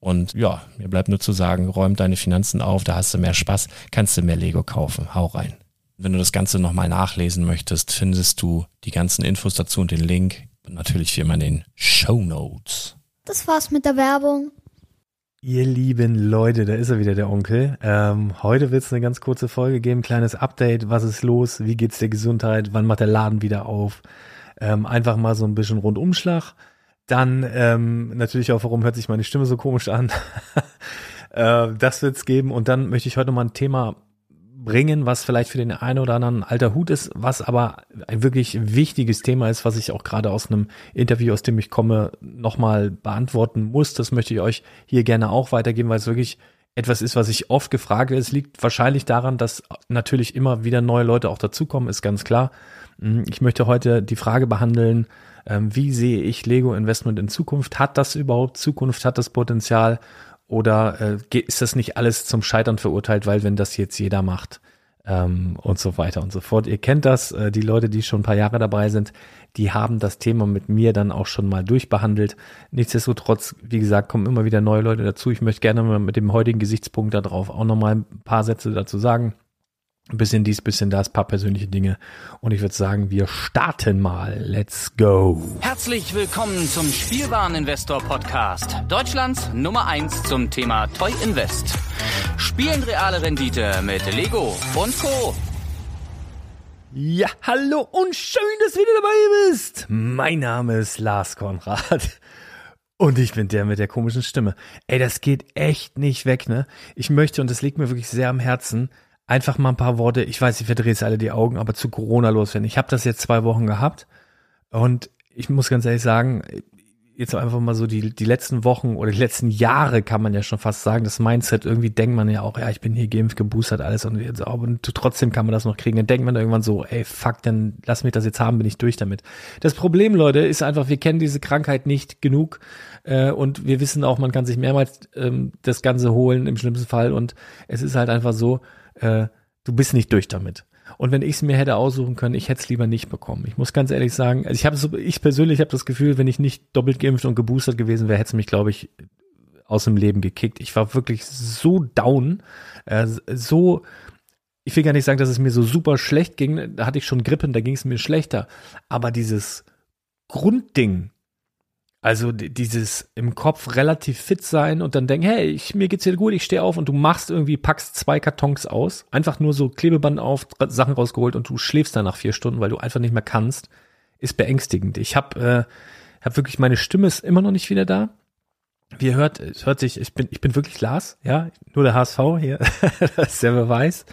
Und ja, mir bleibt nur zu sagen, räum deine Finanzen auf, da hast du mehr Spaß, kannst du mehr Lego kaufen. Hau rein. Wenn du das Ganze nochmal nachlesen möchtest, findest du die ganzen Infos dazu und den Link. Und natürlich wie immer in den Show Notes. Das war's mit der Werbung. Ihr lieben Leute, da ist er wieder, der Onkel. Ähm, heute wird es eine ganz kurze Folge geben, kleines Update. Was ist los? Wie geht's der Gesundheit? Wann macht der Laden wieder auf? Ähm, einfach mal so ein bisschen Rundumschlag. Dann ähm, natürlich auch, warum hört sich meine Stimme so komisch an? äh, das wird's geben. Und dann möchte ich heute mal ein Thema bringen, was vielleicht für den einen oder anderen alter Hut ist, was aber ein wirklich wichtiges Thema ist, was ich auch gerade aus einem Interview, aus dem ich komme, nochmal beantworten muss. Das möchte ich euch hier gerne auch weitergeben, weil es wirklich etwas ist, was ich oft gefragt werde. Es liegt wahrscheinlich daran, dass natürlich immer wieder neue Leute auch dazukommen, ist ganz klar. Hm, ich möchte heute die Frage behandeln, ähm, wie sehe ich Lego Investment in Zukunft? Hat das überhaupt Zukunft? Hat das Potenzial? Oder äh, ist das nicht alles zum Scheitern verurteilt, weil wenn das jetzt jeder macht ähm, und so weiter und so fort. Ihr kennt das, äh, die Leute, die schon ein paar Jahre dabei sind, die haben das Thema mit mir dann auch schon mal durchbehandelt. Nichtsdestotrotz, wie gesagt, kommen immer wieder neue Leute dazu. Ich möchte gerne mal mit dem heutigen Gesichtspunkt darauf auch nochmal ein paar Sätze dazu sagen. Ein bisschen dies, bisschen das, paar persönliche Dinge. Und ich würde sagen, wir starten mal. Let's go. Herzlich willkommen zum Spielwareninvestor Podcast. Deutschlands Nummer eins zum Thema Toy Invest. Spielen reale Rendite mit Lego und Co. Ja, hallo und schön, dass du wieder dabei bist. Mein Name ist Lars Konrad. Und ich bin der mit der komischen Stimme. Ey, das geht echt nicht weg, ne? Ich möchte, und das liegt mir wirklich sehr am Herzen, einfach mal ein paar Worte, ich weiß, ich verdrehe jetzt alle die Augen, aber zu Corona loswerden. Ich habe das jetzt zwei Wochen gehabt und ich muss ganz ehrlich sagen, jetzt einfach mal so die, die letzten Wochen oder die letzten Jahre kann man ja schon fast sagen, das Mindset, irgendwie denkt man ja auch, ja, ich bin hier geimpft, geboostert, alles und jetzt auch, und trotzdem kann man das noch kriegen. Dann denkt man irgendwann so, ey, fuck, dann lass mich das jetzt haben, bin ich durch damit. Das Problem, Leute, ist einfach, wir kennen diese Krankheit nicht genug äh, und wir wissen auch, man kann sich mehrmals ähm, das Ganze holen im schlimmsten Fall und es ist halt einfach so, äh, du bist nicht durch damit. Und wenn ich es mir hätte aussuchen können, ich hätte es lieber nicht bekommen. Ich muss ganz ehrlich sagen, also ich habe so, ich persönlich habe das Gefühl, wenn ich nicht doppelt geimpft und geboostert gewesen wäre, hätte es mich, glaube ich, aus dem Leben gekickt. Ich war wirklich so down, äh, so ich will gar nicht sagen, dass es mir so super schlecht ging. Da hatte ich schon Grippen, da ging es mir schlechter. Aber dieses Grundding, also dieses im Kopf relativ fit sein und dann denken, hey, ich, mir geht's hier gut, ich stehe auf und du machst irgendwie, packst zwei Kartons aus, einfach nur so Klebeband auf, Sachen rausgeholt und du schläfst dann nach vier Stunden, weil du einfach nicht mehr kannst, ist beängstigend. Ich habe äh, hab wirklich, meine Stimme ist immer noch nicht wieder da. Wie ihr hört, es hört sich, ich bin, ich bin wirklich Lars, ja, nur der HSV hier, das ist der Beweis.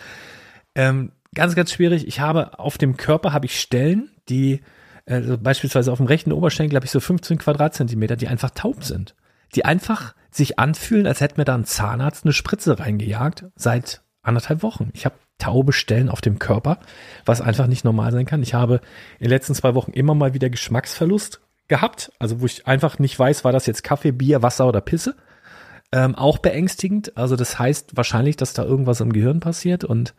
Ähm, ganz, ganz schwierig. Ich habe auf dem Körper habe ich Stellen, die also beispielsweise auf dem rechten Oberschenkel habe ich so 15 Quadratzentimeter, die einfach taub sind. Die einfach sich anfühlen, als hätte mir da ein Zahnarzt eine Spritze reingejagt seit anderthalb Wochen. Ich habe taube Stellen auf dem Körper, was einfach nicht normal sein kann. Ich habe in den letzten zwei Wochen immer mal wieder Geschmacksverlust gehabt, also wo ich einfach nicht weiß, war das jetzt Kaffee, Bier, Wasser oder Pisse. Ähm, auch beängstigend. Also das heißt wahrscheinlich, dass da irgendwas im Gehirn passiert und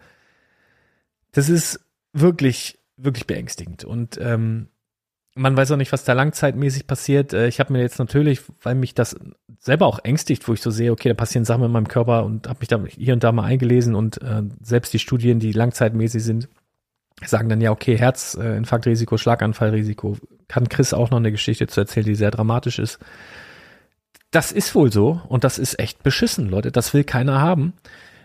das ist wirklich, wirklich beängstigend. Und ähm, man weiß auch nicht, was da langzeitmäßig passiert. Äh, ich habe mir jetzt natürlich, weil mich das selber auch ängstigt, wo ich so sehe, okay, da passieren Sachen in meinem Körper und habe mich da hier und da mal eingelesen und äh, selbst die Studien, die langzeitmäßig sind, sagen dann ja, okay, Herzinfarktrisiko, Schlaganfallrisiko. Kann Chris auch noch eine Geschichte zu erzählen, die sehr dramatisch ist. Das ist wohl so und das ist echt beschissen, Leute. Das will keiner haben.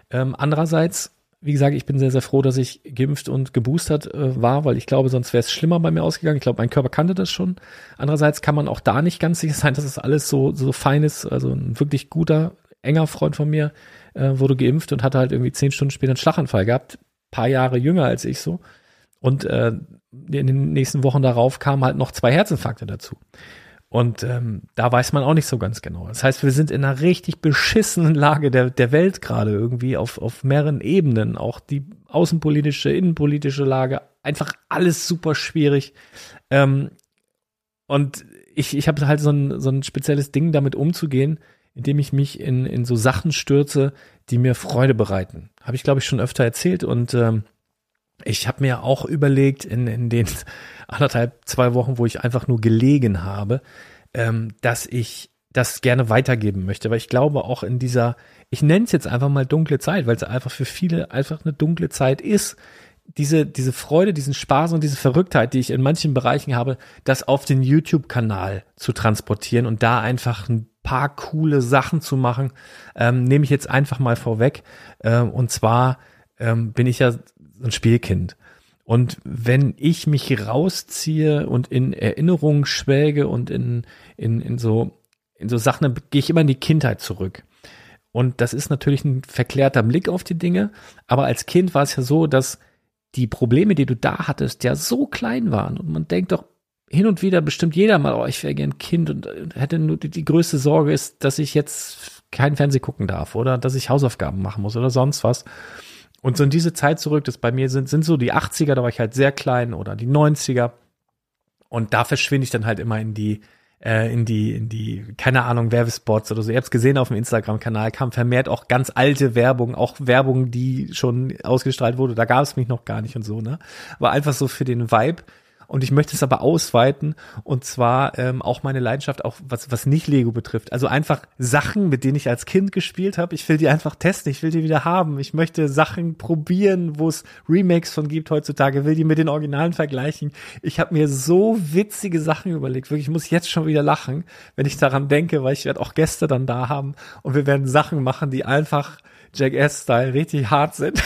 Ähm, andererseits wie gesagt, ich bin sehr, sehr froh, dass ich geimpft und geboostert äh, war, weil ich glaube, sonst wäre es schlimmer bei mir ausgegangen. Ich glaube, mein Körper kannte das schon. Andererseits kann man auch da nicht ganz sicher sein, dass es alles so, so fein ist. Also ein wirklich guter, enger Freund von mir äh, wurde geimpft und hatte halt irgendwie zehn Stunden später einen Schlaganfall gehabt. Paar Jahre jünger als ich so. Und äh, in den nächsten Wochen darauf kamen halt noch zwei Herzinfarkte dazu. Und ähm, da weiß man auch nicht so ganz genau. Das heißt, wir sind in einer richtig beschissenen Lage der, der Welt gerade irgendwie auf, auf mehreren Ebenen. Auch die außenpolitische, innenpolitische Lage, einfach alles super schwierig. Ähm, und ich, ich habe halt so ein, so ein spezielles Ding, damit umzugehen, indem ich mich in, in so Sachen stürze, die mir Freude bereiten. Habe ich, glaube ich, schon öfter erzählt. Und ähm, ich habe mir auch überlegt, in, in den anderthalb, zwei Wochen, wo ich einfach nur gelegen habe, ähm, dass ich das gerne weitergeben möchte, weil ich glaube auch in dieser, ich nenne es jetzt einfach mal dunkle Zeit, weil es einfach für viele einfach eine dunkle Zeit ist, diese, diese Freude, diesen Spaß und diese Verrücktheit, die ich in manchen Bereichen habe, das auf den YouTube-Kanal zu transportieren und da einfach ein paar coole Sachen zu machen, ähm, nehme ich jetzt einfach mal vorweg. Ähm, und zwar ähm, bin ich ja ein Spielkind. Und wenn ich mich rausziehe und in Erinnerungen schwelge und in, in, in so, in so Sachen, dann gehe ich immer in die Kindheit zurück. Und das ist natürlich ein verklärter Blick auf die Dinge. Aber als Kind war es ja so, dass die Probleme, die du da hattest, ja so klein waren. Und man denkt doch hin und wieder bestimmt jeder mal, oh, ich wäre gern Kind und hätte nur die, die größte Sorge ist, dass ich jetzt kein Fernseh gucken darf oder dass ich Hausaufgaben machen muss oder sonst was. Und so in diese Zeit zurück, das bei mir sind, sind so die 80er, da war ich halt sehr klein oder die 90er. Und da verschwinde ich dann halt immer in die, äh, in die, in die, keine Ahnung, Werbespots oder so. Ihr habt gesehen auf dem Instagram-Kanal, kam vermehrt auch ganz alte Werbung, auch Werbung, die schon ausgestrahlt wurde. Da gab es mich noch gar nicht und so, ne? War einfach so für den Vibe. Und ich möchte es aber ausweiten und zwar ähm, auch meine Leidenschaft, auch was, was nicht Lego betrifft. Also einfach Sachen, mit denen ich als Kind gespielt habe. Ich will die einfach testen, ich will die wieder haben. Ich möchte Sachen probieren, wo es Remakes von gibt heutzutage, will die mit den Originalen vergleichen. Ich habe mir so witzige Sachen überlegt. Wirklich, ich muss jetzt schon wieder lachen, wenn ich daran denke, weil ich werde auch Gäste dann da haben und wir werden Sachen machen, die einfach Jackass-Style richtig hart sind.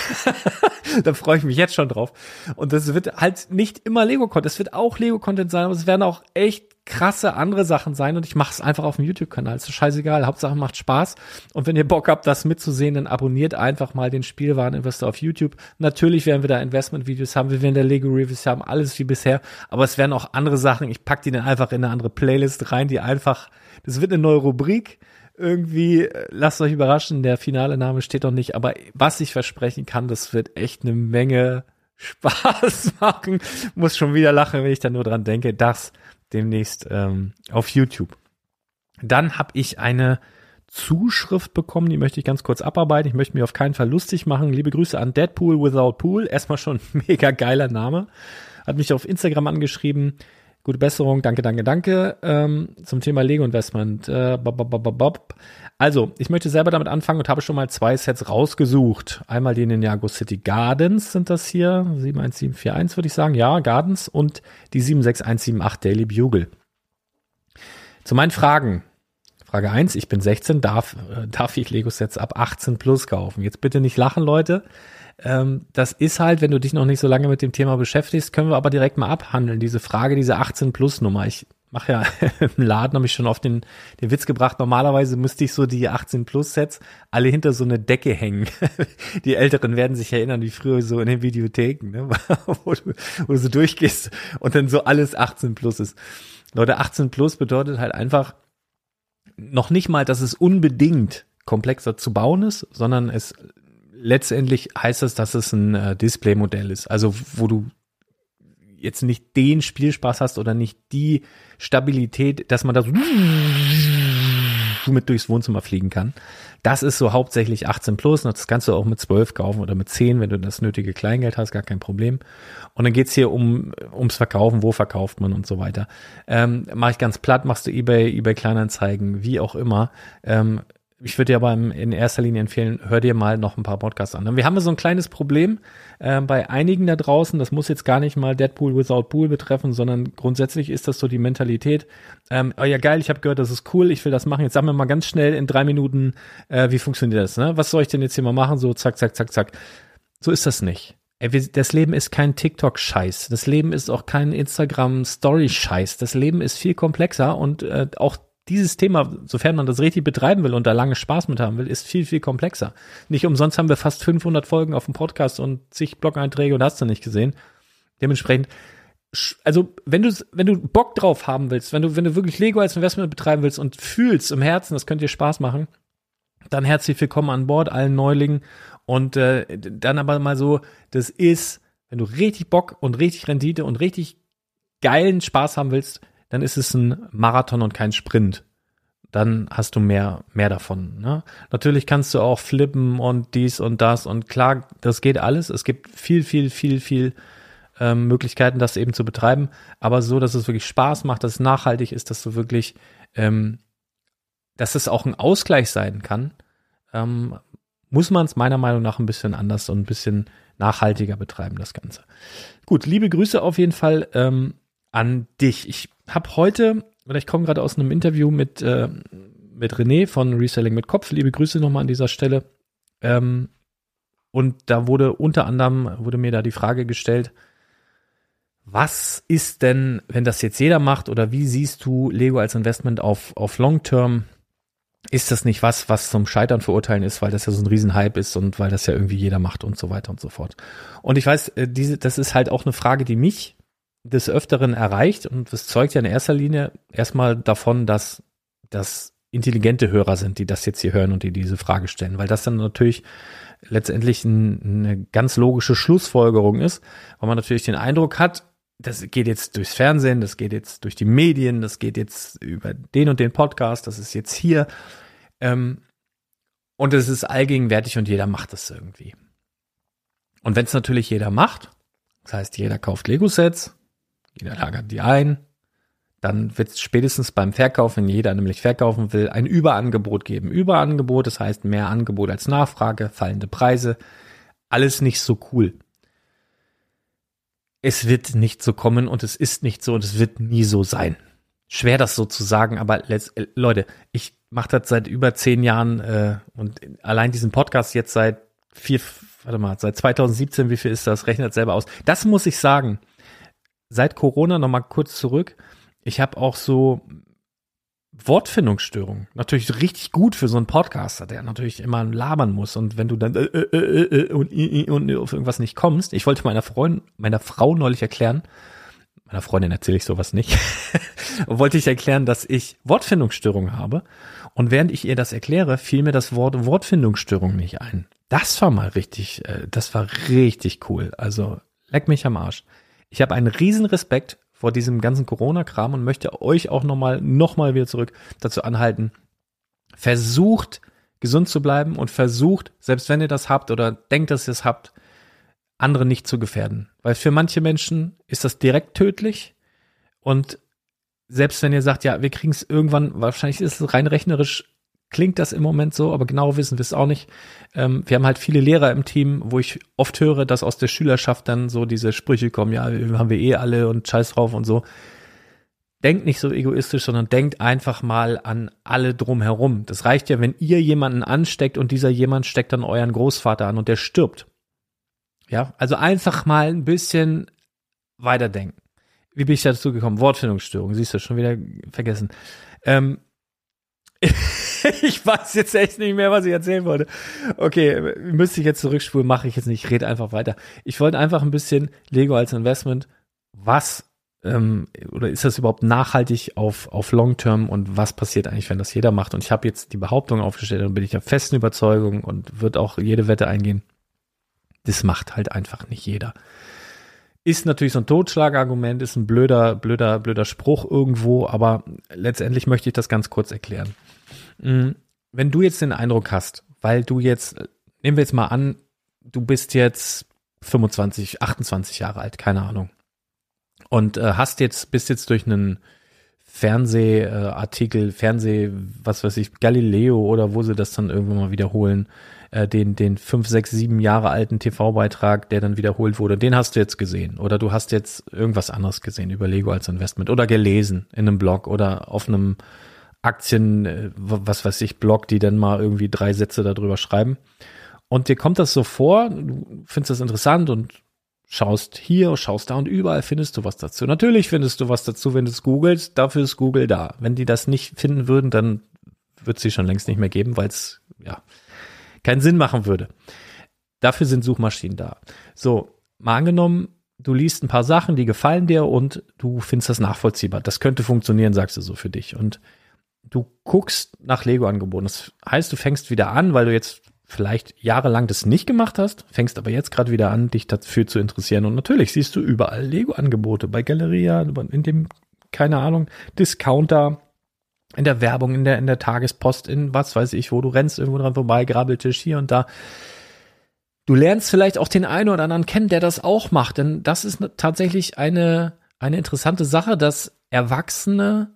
da freue ich mich jetzt schon drauf. Und das wird halt nicht immer Lego-Content. Es wird auch Lego-Content sein, aber es werden auch echt krasse andere Sachen sein und ich mache es einfach auf dem YouTube-Kanal. Ist scheißegal. Hauptsache macht Spaß. Und wenn ihr Bock habt, das mitzusehen, dann abonniert einfach mal den Spielwareninvestor auf YouTube. Natürlich werden wir da Investment-Videos haben, wir werden da Lego-Reviews haben, alles wie bisher. Aber es werden auch andere Sachen. Ich pack die dann einfach in eine andere Playlist rein, die einfach, das wird eine neue Rubrik irgendwie, äh, lasst euch überraschen, der finale Name steht noch nicht, aber was ich versprechen kann, das wird echt eine Menge Spaß machen. Muss schon wieder lachen, wenn ich da nur dran denke. Das demnächst ähm, auf YouTube. Dann habe ich eine Zuschrift bekommen, die möchte ich ganz kurz abarbeiten. Ich möchte mich auf keinen Fall lustig machen. Liebe Grüße an Deadpool Without Pool. Erstmal schon mega geiler Name. Hat mich auf Instagram angeschrieben. Gute Besserung, danke, danke, danke. Ähm, zum Thema Lego Investment. Äh. Also, ich möchte selber damit anfangen und habe schon mal zwei Sets rausgesucht. Einmal die Ninjago City Gardens sind das hier. 71741 würde ich sagen. Ja, Gardens und die 76178 Daily Bugle. Zu meinen Fragen. Frage 1, ich bin 16, darf, äh, darf ich Lego-Sets ab 18 plus kaufen? Jetzt bitte nicht lachen, Leute. Ähm, das ist halt, wenn du dich noch nicht so lange mit dem Thema beschäftigst, können wir aber direkt mal abhandeln. Diese Frage, diese 18 Plus Nummer. Ich mache ja im Laden, habe ich schon auf den, den Witz gebracht. Normalerweise müsste ich so die 18 Plus Sets alle hinter so eine Decke hängen. die Älteren werden sich erinnern, wie früher so in den Videotheken, ne? wo, du, wo du so durchgehst und dann so alles 18 Plus ist. Leute, 18 Plus bedeutet halt einfach noch nicht mal, dass es unbedingt komplexer zu bauen ist, sondern es letztendlich heißt das, dass es ein äh, Display-Modell ist. Also wo du jetzt nicht den Spielspaß hast oder nicht die Stabilität, dass man da so mit durchs Wohnzimmer fliegen kann. Das ist so hauptsächlich 18 plus. Das kannst du auch mit 12 kaufen oder mit 10, wenn du das nötige Kleingeld hast, gar kein Problem. Und dann geht's hier um ums Verkaufen, wo verkauft man und so weiter. Ähm, Mache ich ganz platt, machst du eBay, eBay Kleinanzeigen, wie auch immer. Ähm, ich würde dir aber in erster Linie empfehlen, hör dir mal noch ein paar Podcasts an. Wir haben so ein kleines Problem äh, bei einigen da draußen. Das muss jetzt gar nicht mal Deadpool Without Pool betreffen, sondern grundsätzlich ist das so die Mentalität. Ähm, oh ja, geil, ich habe gehört, das ist cool, ich will das machen. Jetzt sagen wir mal ganz schnell in drei Minuten, äh, wie funktioniert das? Ne? Was soll ich denn jetzt hier mal machen? So zack, zack, zack, zack. So ist das nicht. Das Leben ist kein TikTok-Scheiß. Das Leben ist auch kein Instagram-Story-Scheiß. Das Leben ist viel komplexer und äh, auch dieses Thema, sofern man das richtig betreiben will und da lange Spaß mit haben will, ist viel, viel komplexer. Nicht umsonst haben wir fast 500 Folgen auf dem Podcast und zig Blog-Einträge und hast du nicht gesehen. Dementsprechend, also wenn du, wenn du Bock drauf haben willst, wenn du, wenn du wirklich Lego als Investment betreiben willst und fühlst im Herzen, das könnte dir Spaß machen, dann herzlich willkommen an Bord, allen Neulingen. Und äh, dann aber mal so, das ist, wenn du richtig Bock und richtig Rendite und richtig geilen Spaß haben willst, dann ist es ein Marathon und kein Sprint. Dann hast du mehr, mehr davon. Ne? Natürlich kannst du auch flippen und dies und das und klar, das geht alles. Es gibt viel, viel, viel, viel ähm, Möglichkeiten, das eben zu betreiben, aber so, dass es wirklich Spaß macht, dass es nachhaltig ist, dass du wirklich, ähm, dass es auch ein Ausgleich sein kann, ähm, muss man es meiner Meinung nach ein bisschen anders und ein bisschen nachhaltiger betreiben, das Ganze. Gut, liebe Grüße auf jeden Fall ähm, an dich. Ich habe heute, oder ich komme gerade aus einem Interview mit, äh, mit René von Reselling mit Kopf. Liebe Grüße nochmal an dieser Stelle. Ähm, und da wurde unter anderem, wurde mir da die Frage gestellt, was ist denn, wenn das jetzt jeder macht oder wie siehst du Lego als Investment auf, auf Long Term? Ist das nicht was, was zum Scheitern verurteilen ist, weil das ja so ein Riesenhype ist und weil das ja irgendwie jeder macht und so weiter und so fort. Und ich weiß, äh, diese, das ist halt auch eine Frage, die mich des Öfteren erreicht und das zeugt ja in erster Linie erstmal davon, dass das intelligente Hörer sind, die das jetzt hier hören und die diese Frage stellen, weil das dann natürlich letztendlich ein, eine ganz logische Schlussfolgerung ist, weil man natürlich den Eindruck hat, das geht jetzt durchs Fernsehen, das geht jetzt durch die Medien, das geht jetzt über den und den Podcast, das ist jetzt hier. Ähm, und es ist allgegenwärtig und jeder macht das irgendwie. Und wenn es natürlich jeder macht, das heißt, jeder kauft Lego-Sets, jeder lagert die ein. Dann wird es spätestens beim Verkauf, wenn jeder nämlich verkaufen will, ein Überangebot geben. Überangebot, das heißt mehr Angebot als Nachfrage, fallende Preise. Alles nicht so cool. Es wird nicht so kommen und es ist nicht so und es wird nie so sein. Schwer das so zu sagen, aber let's, Leute, ich mache das seit über zehn Jahren äh, und allein diesen Podcast jetzt seit vier, warte mal, seit 2017, wie viel ist das? Rechnet selber aus. Das muss ich sagen. Seit Corona noch mal kurz zurück. Ich habe auch so Wortfindungsstörungen. Natürlich richtig gut für so einen Podcaster, der natürlich immer labern muss. Und wenn du dann äh, äh, äh, äh und, äh, und auf irgendwas nicht kommst, ich wollte meiner Freundin, meiner Frau neulich erklären, meiner Freundin erzähle ich sowas nicht, wollte ich erklären, dass ich Wortfindungsstörungen habe. Und während ich ihr das erkläre, fiel mir das Wort Wortfindungsstörung nicht ein. Das war mal richtig, äh, das war richtig cool. Also leck mich am Arsch. Ich habe einen riesen Respekt vor diesem ganzen Corona-Kram und möchte euch auch nochmal, nochmal wieder zurück dazu anhalten. Versucht, gesund zu bleiben und versucht, selbst wenn ihr das habt oder denkt, dass ihr es habt, andere nicht zu gefährden. Weil für manche Menschen ist das direkt tödlich und selbst wenn ihr sagt, ja, wir kriegen es irgendwann, wahrscheinlich ist es rein rechnerisch klingt das im Moment so, aber genau wissen wir es auch nicht. Ähm, wir haben halt viele Lehrer im Team, wo ich oft höre, dass aus der Schülerschaft dann so diese Sprüche kommen, ja, haben wir eh alle und scheiß drauf und so. Denkt nicht so egoistisch, sondern denkt einfach mal an alle drumherum. Das reicht ja, wenn ihr jemanden ansteckt und dieser jemand steckt dann euren Großvater an und der stirbt. Ja, also einfach mal ein bisschen weiterdenken. Wie bin ich dazu gekommen? Wortfindungsstörung, siehst du, schon wieder vergessen. Ähm, ich weiß jetzt echt nicht mehr, was ich erzählen wollte. Okay, müsste ich jetzt zurückspulen, mache ich jetzt nicht, ich rede einfach weiter. Ich wollte einfach ein bisschen Lego als Investment, was ähm, oder ist das überhaupt nachhaltig auf, auf Long Term und was passiert eigentlich, wenn das jeder macht? Und ich habe jetzt die Behauptung aufgestellt und bin ich der festen Überzeugung und wird auch jede Wette eingehen. Das macht halt einfach nicht jeder. Ist natürlich so ein Totschlagargument, ist ein blöder, blöder, blöder Spruch irgendwo, aber letztendlich möchte ich das ganz kurz erklären. Mm, wenn du jetzt den Eindruck hast, weil du jetzt, nehmen wir jetzt mal an, du bist jetzt 25, 28 Jahre alt, keine Ahnung. Und äh, hast jetzt, bist jetzt durch einen Fernsehartikel, äh, Fernseh, was weiß ich, Galileo oder wo sie das dann irgendwann mal wiederholen, äh, den, den fünf, sechs, sieben Jahre alten TV-Beitrag, der dann wiederholt wurde, den hast du jetzt gesehen. Oder du hast jetzt irgendwas anderes gesehen über Lego als Investment oder gelesen in einem Blog oder auf einem Aktien, äh, was weiß ich, Blog, die dann mal irgendwie drei Sätze darüber schreiben. Und dir kommt das so vor, du findest das interessant und schaust hier, schaust da und überall findest du was dazu. Natürlich findest du was dazu, wenn du es googelst, dafür ist Google da. Wenn die das nicht finden würden, dann wird es sie schon längst nicht mehr geben, weil es ja keinen Sinn machen würde. Dafür sind Suchmaschinen da. So, mal angenommen, du liest ein paar Sachen, die gefallen dir und du findest das nachvollziehbar. Das könnte funktionieren, sagst du so für dich. Und du guckst nach Lego-Angeboten. Das heißt, du fängst wieder an, weil du jetzt vielleicht jahrelang das nicht gemacht hast, fängst aber jetzt gerade wieder an, dich dafür zu interessieren. Und natürlich siehst du überall Lego-Angebote bei Galeria, in dem, keine Ahnung, Discounter, in der Werbung, in der, in der Tagespost, in was weiß ich, wo du rennst irgendwo dran vorbei, Grabbeltisch hier und da. Du lernst vielleicht auch den einen oder anderen kennen, der das auch macht, denn das ist tatsächlich eine, eine interessante Sache, dass Erwachsene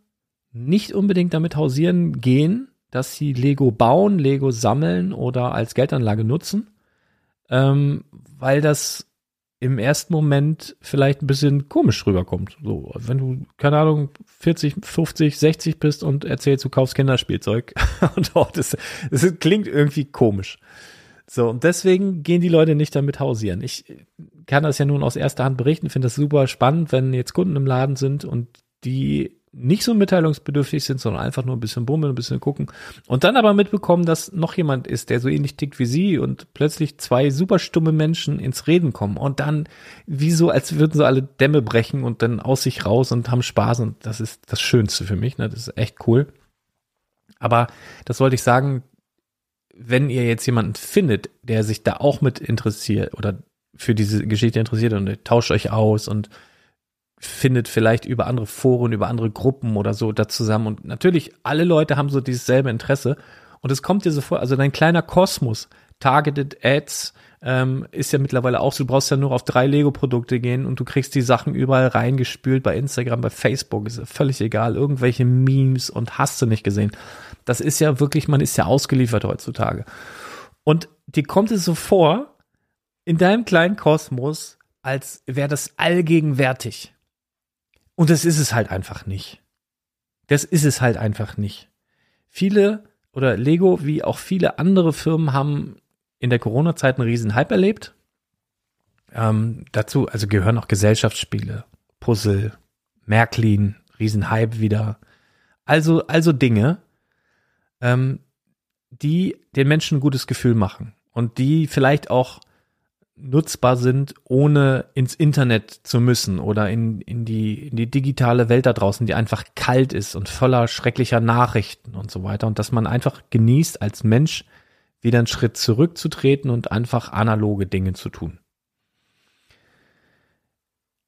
nicht unbedingt damit hausieren gehen, dass sie Lego bauen, Lego sammeln oder als Geldanlage nutzen, ähm, weil das im ersten Moment vielleicht ein bisschen komisch rüberkommt. So, wenn du, keine Ahnung, 40, 50, 60 bist und erzählst, du kaufst Kinderspielzeug und dort ist, es klingt irgendwie komisch. So, und deswegen gehen die Leute nicht damit hausieren. Ich kann das ja nun aus erster Hand berichten, finde das super spannend, wenn jetzt Kunden im Laden sind und die nicht so mitteilungsbedürftig sind, sondern einfach nur ein bisschen bummeln, ein bisschen gucken. Und dann aber mitbekommen, dass noch jemand ist, der so ähnlich tickt wie sie und plötzlich zwei super stumme Menschen ins Reden kommen und dann wie so, als würden sie alle Dämme brechen und dann aus sich raus und haben Spaß und das ist das Schönste für mich, ne? Das ist echt cool. Aber das wollte ich sagen, wenn ihr jetzt jemanden findet, der sich da auch mit interessiert oder für diese Geschichte interessiert und tauscht euch aus und findet vielleicht über andere Foren, über andere Gruppen oder so da zusammen. Und natürlich, alle Leute haben so dieses selbe Interesse. Und es kommt dir so vor, also dein kleiner Kosmos, Targeted Ads, ähm, ist ja mittlerweile auch so, du brauchst ja nur auf drei Lego-Produkte gehen und du kriegst die Sachen überall reingespült, bei Instagram, bei Facebook, ist ja völlig egal, irgendwelche Memes und hast du nicht gesehen. Das ist ja wirklich, man ist ja ausgeliefert heutzutage. Und dir kommt es so vor, in deinem kleinen Kosmos, als wäre das allgegenwärtig. Und das ist es halt einfach nicht. Das ist es halt einfach nicht. viele oder Lego wie auch viele andere Firmen haben in der Corona-Zeit einen riesen Hype erlebt. Ähm, dazu, also gehören auch Gesellschaftsspiele, Puzzle, Märklin, Riesenhype wieder. Also, also Dinge, ähm, die den Menschen ein gutes Gefühl machen und die vielleicht auch nutzbar sind, ohne ins Internet zu müssen oder in, in, die, in die digitale Welt da draußen, die einfach kalt ist und voller schrecklicher Nachrichten und so weiter. Und dass man einfach genießt, als Mensch wieder einen Schritt zurückzutreten und einfach analoge Dinge zu tun.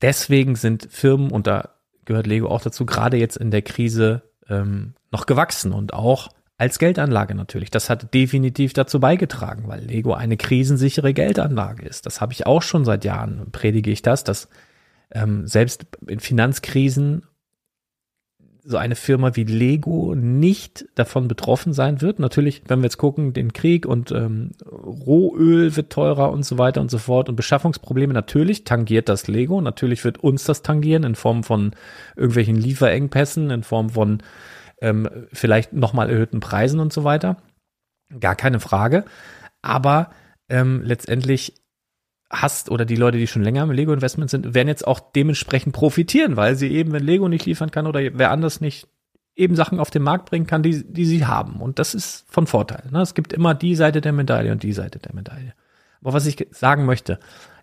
Deswegen sind Firmen, und da gehört Lego auch dazu, gerade jetzt in der Krise ähm, noch gewachsen und auch als Geldanlage natürlich. Das hat definitiv dazu beigetragen, weil Lego eine krisensichere Geldanlage ist. Das habe ich auch schon seit Jahren, predige ich das, dass ähm, selbst in Finanzkrisen so eine Firma wie Lego nicht davon betroffen sein wird. Natürlich, wenn wir jetzt gucken, den Krieg und ähm, Rohöl wird teurer und so weiter und so fort und Beschaffungsprobleme, natürlich tangiert das Lego. Natürlich wird uns das tangieren in Form von irgendwelchen Lieferengpässen, in Form von ähm, vielleicht nochmal erhöhten Preisen und so weiter. Gar keine Frage. Aber ähm, letztendlich hast oder die Leute, die schon länger im Lego-Investment sind, werden jetzt auch dementsprechend profitieren, weil sie eben, wenn Lego nicht liefern kann oder wer anders nicht eben Sachen auf den Markt bringen kann, die, die sie haben. Und das ist von Vorteil. Ne? Es gibt immer die Seite der Medaille und die Seite der Medaille. Aber was ich sagen möchte,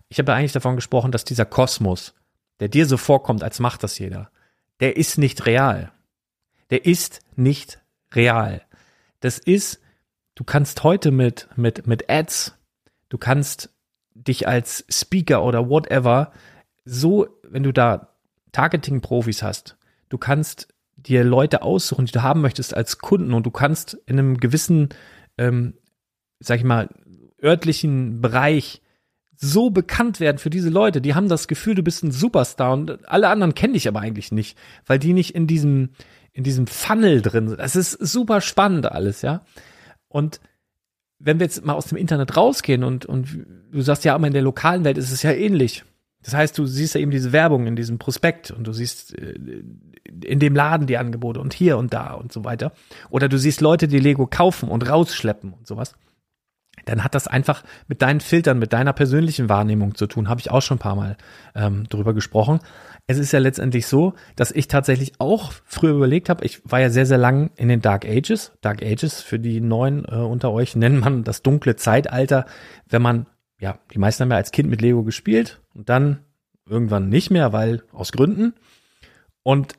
ich habe ja eigentlich davon gesprochen, dass dieser Kosmos, der dir so vorkommt, als macht das jeder, der ist nicht real der ist nicht real. Das ist, du kannst heute mit, mit, mit Ads, du kannst dich als Speaker oder whatever so, wenn du da Targeting-Profis hast, du kannst dir Leute aussuchen, die du haben möchtest als Kunden und du kannst in einem gewissen, ähm, sag ich mal, örtlichen Bereich so bekannt werden für diese Leute. Die haben das Gefühl, du bist ein Superstar und alle anderen kennen dich aber eigentlich nicht, weil die nicht in diesem, in diesem Funnel drin sind. Das ist super spannend alles, ja. Und wenn wir jetzt mal aus dem Internet rausgehen und, und du sagst ja, aber in der lokalen Welt ist es ja ähnlich. Das heißt, du siehst ja eben diese Werbung in diesem Prospekt und du siehst äh, in dem Laden die Angebote und hier und da und so weiter. Oder du siehst Leute, die Lego kaufen und rausschleppen und sowas. Dann hat das einfach mit deinen Filtern, mit deiner persönlichen Wahrnehmung zu tun. Habe ich auch schon ein paar Mal ähm, drüber gesprochen es ist ja letztendlich so, dass ich tatsächlich auch früher überlegt habe, ich war ja sehr, sehr lang in den Dark Ages. Dark Ages, für die Neuen äh, unter euch, nennt man das dunkle Zeitalter, wenn man, ja, die meisten haben ja als Kind mit Lego gespielt und dann irgendwann nicht mehr, weil aus Gründen. Und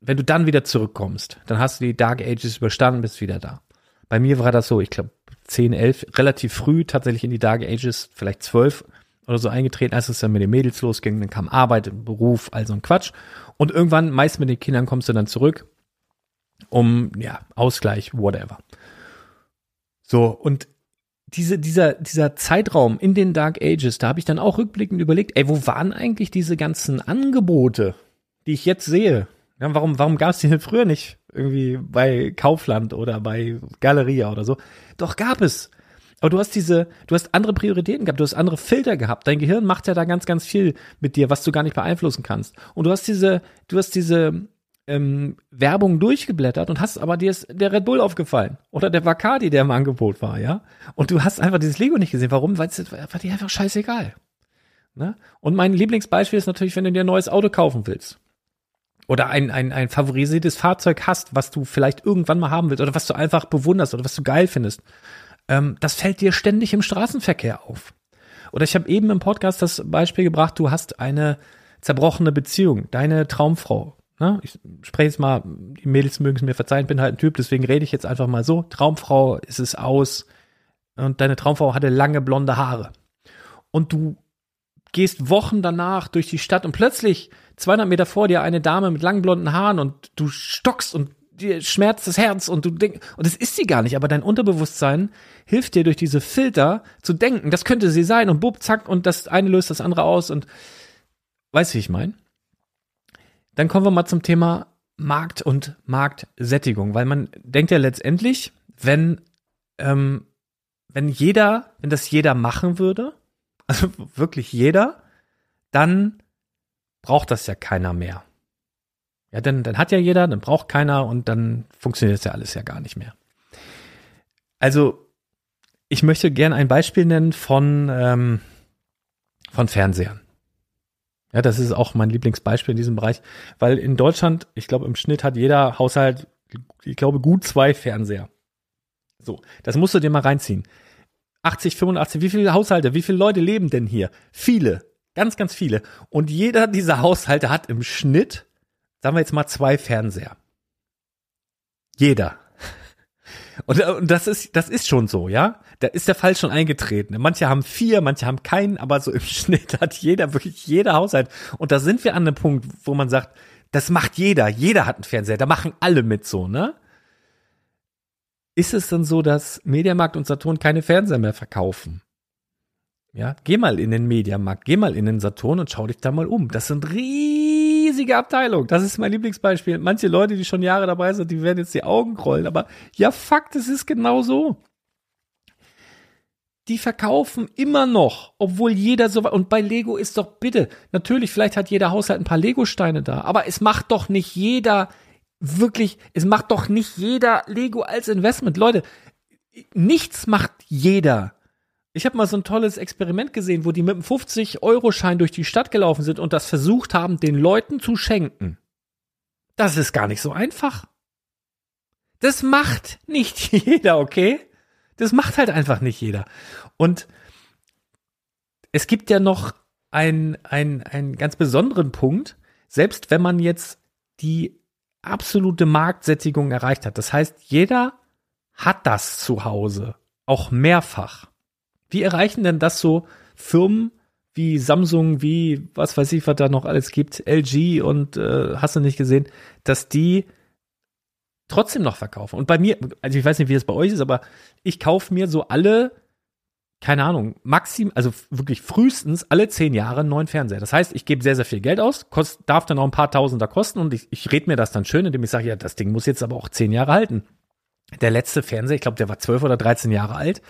wenn du dann wieder zurückkommst, dann hast du die Dark Ages überstanden, bist wieder da. Bei mir war das so, ich glaube 10, 11, relativ früh tatsächlich in die Dark Ages, vielleicht 12 oder so eingetreten, als es dann mit den Mädels losging, dann kam Arbeit, Beruf, all so ein Quatsch. Und irgendwann, meist mit den Kindern, kommst du dann zurück, um, ja, Ausgleich, whatever. So, und diese, dieser, dieser Zeitraum in den Dark Ages, da habe ich dann auch rückblickend überlegt, ey, wo waren eigentlich diese ganzen Angebote, die ich jetzt sehe? Ja, warum warum gab es die denn früher nicht irgendwie bei Kaufland oder bei Galeria oder so? Doch gab es. Aber du hast diese, du hast andere Prioritäten gehabt, du hast andere Filter gehabt. Dein Gehirn macht ja da ganz, ganz viel mit dir, was du gar nicht beeinflussen kannst. Und du hast diese, du hast diese ähm, Werbung durchgeblättert und hast, aber dir ist der Red Bull aufgefallen oder der Bacardi, der im Angebot war, ja. Und du hast einfach dieses Lego nicht gesehen. Warum? Weil es war dir einfach scheißegal. Ne? Und mein Lieblingsbeispiel ist natürlich, wenn du dir ein neues Auto kaufen willst oder ein, ein, ein favorisiertes Fahrzeug hast, was du vielleicht irgendwann mal haben willst oder was du einfach bewunderst oder was du geil findest ähm, das fällt dir ständig im Straßenverkehr auf. Oder ich habe eben im Podcast das Beispiel gebracht, du hast eine zerbrochene Beziehung, deine Traumfrau. Ne? Ich spreche jetzt mal, die Mädels mögen es mir verzeihen, bin halt ein Typ, deswegen rede ich jetzt einfach mal so. Traumfrau ist es aus und deine Traumfrau hatte lange blonde Haare. Und du gehst Wochen danach durch die Stadt und plötzlich 200 Meter vor dir eine Dame mit langen blonden Haaren und du stockst und dir schmerzt das Herz und du denkst, und das ist sie gar nicht, aber dein Unterbewusstsein hilft dir durch diese Filter zu denken, das könnte sie sein und bub, zack, und das eine löst das andere aus und weißt wie ich meine? Dann kommen wir mal zum Thema Markt und Marktsättigung, weil man denkt ja letztendlich, wenn, ähm, wenn jeder, wenn das jeder machen würde, also wirklich jeder, dann braucht das ja keiner mehr. Ja, dann, dann hat ja jeder, dann braucht keiner und dann funktioniert das ja alles ja gar nicht mehr. Also, ich möchte gerne ein Beispiel nennen von, ähm, von Fernsehern. Ja, das ist auch mein Lieblingsbeispiel in diesem Bereich, weil in Deutschland, ich glaube, im Schnitt hat jeder Haushalt, ich glaube, gut zwei Fernseher. So, das musst du dir mal reinziehen. 80, 85, wie viele Haushalte, wie viele Leute leben denn hier? Viele, ganz, ganz viele. Und jeder dieser Haushalte hat im Schnitt, sagen wir jetzt mal, zwei Fernseher. Jeder. Und, und das ist, das ist schon so, ja. Da ist der Fall schon eingetreten. Manche haben vier, manche haben keinen, aber so im Schnitt hat jeder, wirklich jeder Haushalt. Und da sind wir an einem Punkt, wo man sagt, das macht jeder. Jeder hat einen Fernseher. Da machen alle mit so, ne? Ist es dann so, dass Mediamarkt und Saturn keine Fernseher mehr verkaufen? Ja, geh mal in den Mediamarkt, geh mal in den Saturn und schau dich da mal um. Das sind riesige Abteilungen. Das ist mein Lieblingsbeispiel. Manche Leute, die schon Jahre dabei sind, die werden jetzt die Augen rollen. Aber ja, Fakt, es ist genau so. Die verkaufen immer noch, obwohl jeder so und bei Lego ist doch bitte, natürlich, vielleicht hat jeder Haushalt ein paar Lego-Steine da, aber es macht doch nicht jeder wirklich, es macht doch nicht jeder Lego als Investment. Leute, nichts macht jeder ich habe mal so ein tolles Experiment gesehen, wo die mit einem 50-Euro-Schein durch die Stadt gelaufen sind und das versucht haben, den Leuten zu schenken. Das ist gar nicht so einfach. Das macht nicht jeder, okay? Das macht halt einfach nicht jeder. Und es gibt ja noch einen, einen, einen ganz besonderen Punkt, selbst wenn man jetzt die absolute Marktsättigung erreicht hat. Das heißt, jeder hat das zu Hause, auch mehrfach. Wie erreichen denn das so Firmen wie Samsung, wie was weiß ich, was da noch alles gibt, LG und äh, hast du nicht gesehen, dass die trotzdem noch verkaufen. Und bei mir, also ich weiß nicht, wie das bei euch ist, aber ich kaufe mir so alle, keine Ahnung, maxim, also wirklich frühestens alle zehn Jahre einen neuen Fernseher. Das heißt, ich gebe sehr, sehr viel Geld aus, kost, darf dann auch ein paar Tausender kosten und ich, ich rede mir das dann schön, indem ich sage, ja, das Ding muss jetzt aber auch zehn Jahre halten. Der letzte Fernseher, ich glaube, der war zwölf oder dreizehn Jahre alt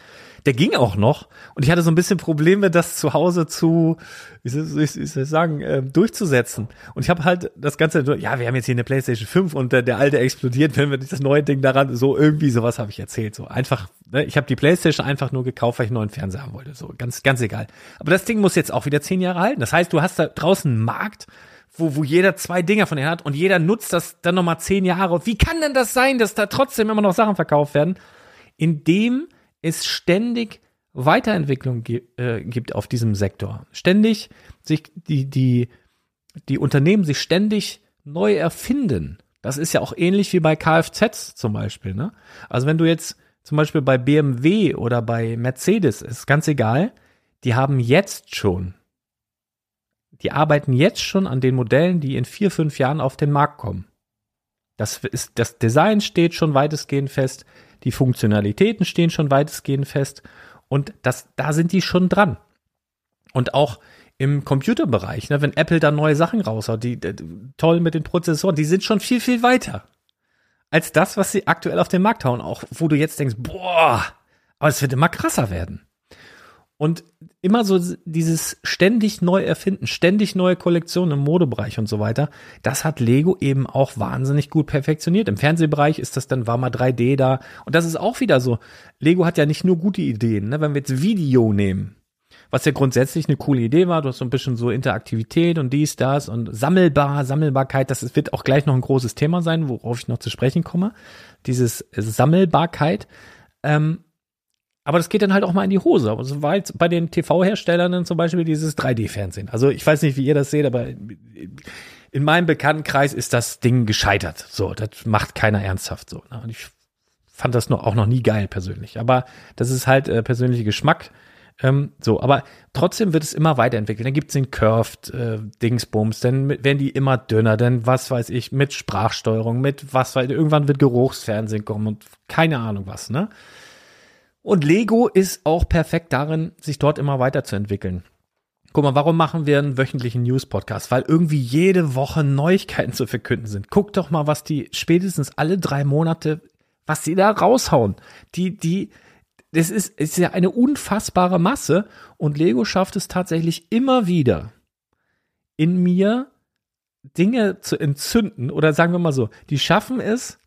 der ging auch noch. Und ich hatte so ein bisschen Probleme, das zu Hause zu, wie soll ich, wie soll ich sagen, äh, durchzusetzen. Und ich habe halt das Ganze, ja, wir haben jetzt hier eine PlayStation 5 und der, der alte explodiert, wenn wir das neue Ding daran, so irgendwie sowas habe ich erzählt. So einfach, ne? ich habe die PlayStation einfach nur gekauft, weil ich einen neuen Fernseher haben wollte. So ganz, ganz egal. Aber das Ding muss jetzt auch wieder zehn Jahre halten. Das heißt, du hast da draußen einen Markt, wo, wo jeder zwei Dinger von dir hat und jeder nutzt das dann nochmal zehn Jahre. Wie kann denn das sein, dass da trotzdem immer noch Sachen verkauft werden? Indem es ständig Weiterentwicklung äh, gibt auf diesem Sektor. Ständig sich die, die, die Unternehmen sich ständig neu erfinden. Das ist ja auch ähnlich wie bei Kfz zum Beispiel. Ne? Also wenn du jetzt zum Beispiel bei BMW oder bei Mercedes, ist ganz egal, die haben jetzt schon, die arbeiten jetzt schon an den Modellen, die in vier, fünf Jahren auf den Markt kommen. Das ist, das Design steht schon weitestgehend fest. Die Funktionalitäten stehen schon weitestgehend fest und das, da sind die schon dran. Und auch im Computerbereich, ne, wenn Apple da neue Sachen raushaut, die, die toll mit den Prozessoren, die sind schon viel, viel weiter als das, was sie aktuell auf den Markt hauen. Auch wo du jetzt denkst, boah, aber es wird immer krasser werden. Und immer so dieses ständig neu erfinden, ständig neue Kollektionen im Modebereich und so weiter, das hat Lego eben auch wahnsinnig gut perfektioniert. Im Fernsehbereich ist das dann, war mal 3D da. Und das ist auch wieder so. Lego hat ja nicht nur gute Ideen, ne? wenn wir jetzt Video nehmen, was ja grundsätzlich eine coole Idee war. Du hast so ein bisschen so Interaktivität und dies, das und sammelbar, Sammelbarkeit. Das wird auch gleich noch ein großes Thema sein, worauf ich noch zu sprechen komme. Dieses Sammelbarkeit. Ähm, aber das geht dann halt auch mal in die Hose. Also war jetzt bei den TV-Herstellern dann zum Beispiel dieses 3D-Fernsehen. Also ich weiß nicht, wie ihr das seht, aber in meinem Bekanntenkreis ist das Ding gescheitert. So, das macht keiner ernsthaft so. Ne? Und ich fand das noch, auch noch nie geil persönlich. Aber das ist halt äh, persönlicher Geschmack. Ähm, so, aber trotzdem wird es immer weiterentwickelt. Dann gibt's den Curved äh, dann werden die immer dünner, dann was weiß ich, mit Sprachsteuerung, mit was weiß ich, irgendwann wird Geruchsfernsehen kommen und keine Ahnung was, ne? Und Lego ist auch perfekt darin, sich dort immer weiterzuentwickeln. Guck mal, warum machen wir einen wöchentlichen News-Podcast? Weil irgendwie jede Woche Neuigkeiten zu verkünden sind. Guck doch mal, was die spätestens alle drei Monate, was sie da raushauen. Die, die, das ist, ist ja eine unfassbare Masse und Lego schafft es tatsächlich immer wieder in mir Dinge zu entzünden oder sagen wir mal so, die schaffen es,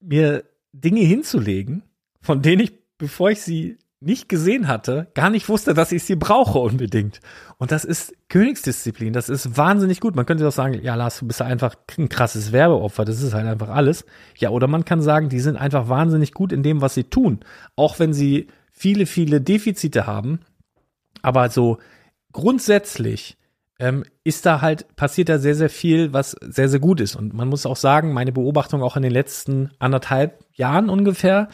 mir Dinge hinzulegen, von denen ich, bevor ich sie nicht gesehen hatte, gar nicht wusste, dass ich sie brauche unbedingt. Und das ist Königsdisziplin. Das ist wahnsinnig gut. Man könnte doch sagen, ja, Lars, du bist einfach ein krasses Werbeopfer. Das ist halt einfach alles. Ja, oder man kann sagen, die sind einfach wahnsinnig gut in dem, was sie tun. Auch wenn sie viele, viele Defizite haben. Aber so grundsätzlich ähm, ist da halt, passiert da sehr, sehr viel, was sehr, sehr gut ist. Und man muss auch sagen, meine Beobachtung auch in den letzten anderthalb Jahren ungefähr,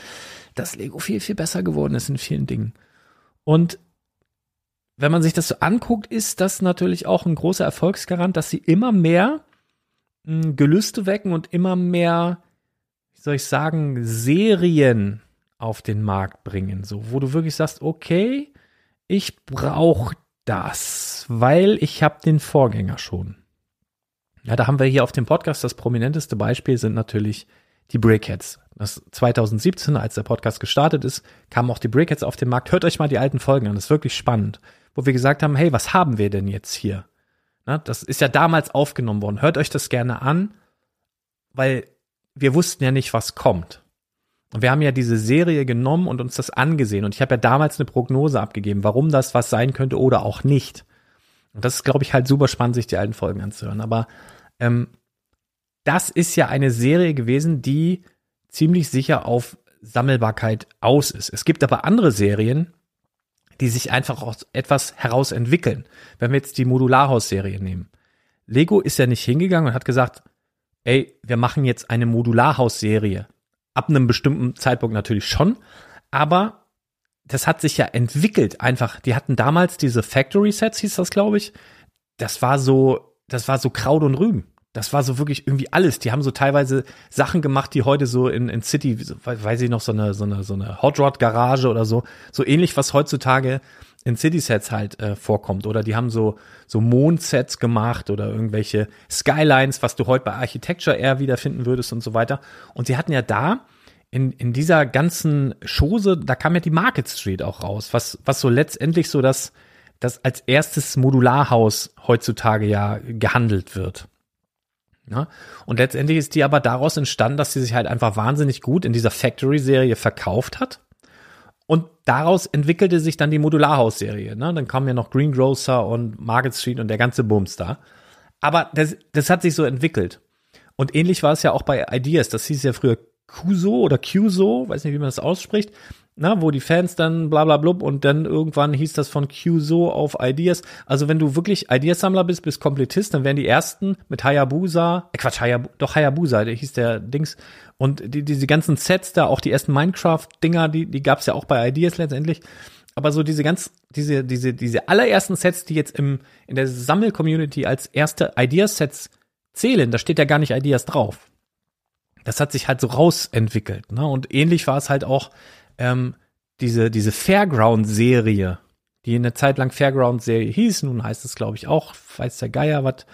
dass Lego viel, viel besser geworden ist in vielen Dingen. Und wenn man sich das so anguckt, ist das natürlich auch ein großer Erfolgsgarant, dass sie immer mehr mh, hm, Gelüste wecken und immer mehr, wie soll ich sagen, Serien auf den Markt bringen. So, wo du wirklich sagst, okay, ich brauche das, weil ich habe den Vorgänger schon. Ja, da haben wir hier auf dem Podcast das prominenteste Beispiel sind natürlich die Brickheads. Das 2017, als der Podcast gestartet ist, kamen auch die Brickheads auf den Markt. Hört euch mal die alten Folgen an, das ist wirklich spannend. Wo wir gesagt haben, hey, was haben wir denn jetzt hier? Na, das ist ja damals aufgenommen worden. Hört euch das gerne an, weil wir wussten ja nicht, was kommt. Und wir haben ja diese Serie genommen und uns das angesehen. Und ich habe ja damals eine Prognose abgegeben, warum das was sein könnte oder auch nicht. Und das ist, glaube ich, halt super spannend, sich die alten Folgen anzuhören. Aber ähm, das ist ja eine Serie gewesen, die ziemlich sicher auf Sammelbarkeit aus ist. Es gibt aber andere Serien, die sich einfach aus etwas heraus entwickeln. Wenn wir jetzt die Modularhaus-Serie nehmen. Lego ist ja nicht hingegangen und hat gesagt, ey, wir machen jetzt eine Modularhaus-Serie. Ab einem bestimmten Zeitpunkt natürlich schon, aber das hat sich ja entwickelt einfach. Die hatten damals diese Factory Sets, hieß das, glaube ich. Das war so, das war so Kraut und Rüben. Das war so wirklich irgendwie alles. Die haben so teilweise Sachen gemacht, die heute so in, in City, weiß ich noch, so eine, so eine, so eine Hot Rod Garage oder so, so ähnlich, was heutzutage in City Sets halt äh, vorkommt. Oder die haben so, so Mondsets gemacht oder irgendwelche Skylines, was du heute bei Architecture eher wiederfinden würdest und so weiter. Und sie hatten ja da in, in dieser ganzen Chose, da kam ja die Market Street auch raus, was, was so letztendlich so das, das als erstes Modularhaus heutzutage ja gehandelt wird. Ja? Und letztendlich ist die aber daraus entstanden, dass sie sich halt einfach wahnsinnig gut in dieser Factory-Serie verkauft hat. Und daraus entwickelte sich dann die Modularhaus-Serie. Ne? Dann kamen ja noch Greengrocer und Market Street und der ganze Bums da. Aber das, das hat sich so entwickelt. Und ähnlich war es ja auch bei Ideas. Das hieß ja früher Kuso oder Qso, weiß nicht, wie man das ausspricht na, wo die Fans dann bla bla blub und dann irgendwann hieß das von QSO auf Ideas. Also wenn du wirklich Ideasammler bist, bist Komplettist, dann wären die ersten mit Hayabusa, äh Quatsch, Hayab doch Hayabusa, der hieß der Dings. Und die, diese ganzen Sets da, auch die ersten Minecraft-Dinger, die, die gab's ja auch bei Ideas letztendlich. Aber so diese ganz, diese, diese, diese allerersten Sets, die jetzt im, in der Sammel-Community als erste Ideas-Sets zählen, da steht ja gar nicht Ideas drauf. Das hat sich halt so rausentwickelt, ne? Und ähnlich war es halt auch ähm, diese, diese Fairground-Serie, die eine Zeit lang Fairground-Serie hieß, nun heißt es, glaube ich, auch, weiß der Geier, was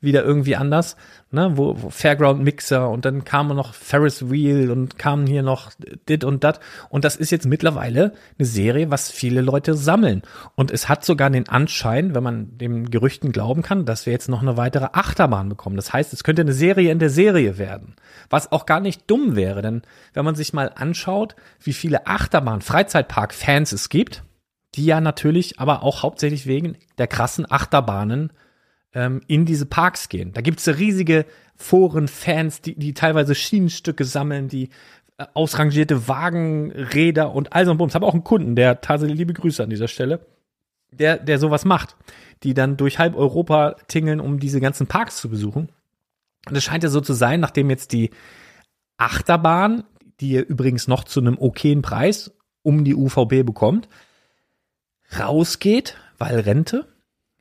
wieder irgendwie anders, ne, wo, wo Fairground Mixer und dann kam noch Ferris Wheel und kamen hier noch dit und dat. Und das ist jetzt mittlerweile eine Serie, was viele Leute sammeln. Und es hat sogar den Anschein, wenn man dem Gerüchten glauben kann, dass wir jetzt noch eine weitere Achterbahn bekommen. Das heißt, es könnte eine Serie in der Serie werden, was auch gar nicht dumm wäre, denn wenn man sich mal anschaut, wie viele Achterbahn Freizeitpark Fans es gibt, die ja natürlich aber auch hauptsächlich wegen der krassen Achterbahnen ähm, in diese Parks gehen. Da gibt's riesige Foren, Fans, die, die teilweise Schienenstücke sammeln, die äh, ausrangierte Wagenräder und all so ein Bums. Ich habe auch einen Kunden, der tatsächlich liebe Grüße an dieser Stelle, der, der sowas macht, die dann durch halb Europa tingeln, um diese ganzen Parks zu besuchen. Und es scheint ja so zu sein, nachdem jetzt die Achterbahn, die ihr übrigens noch zu einem okayen Preis um die UVB bekommt, rausgeht, weil Rente,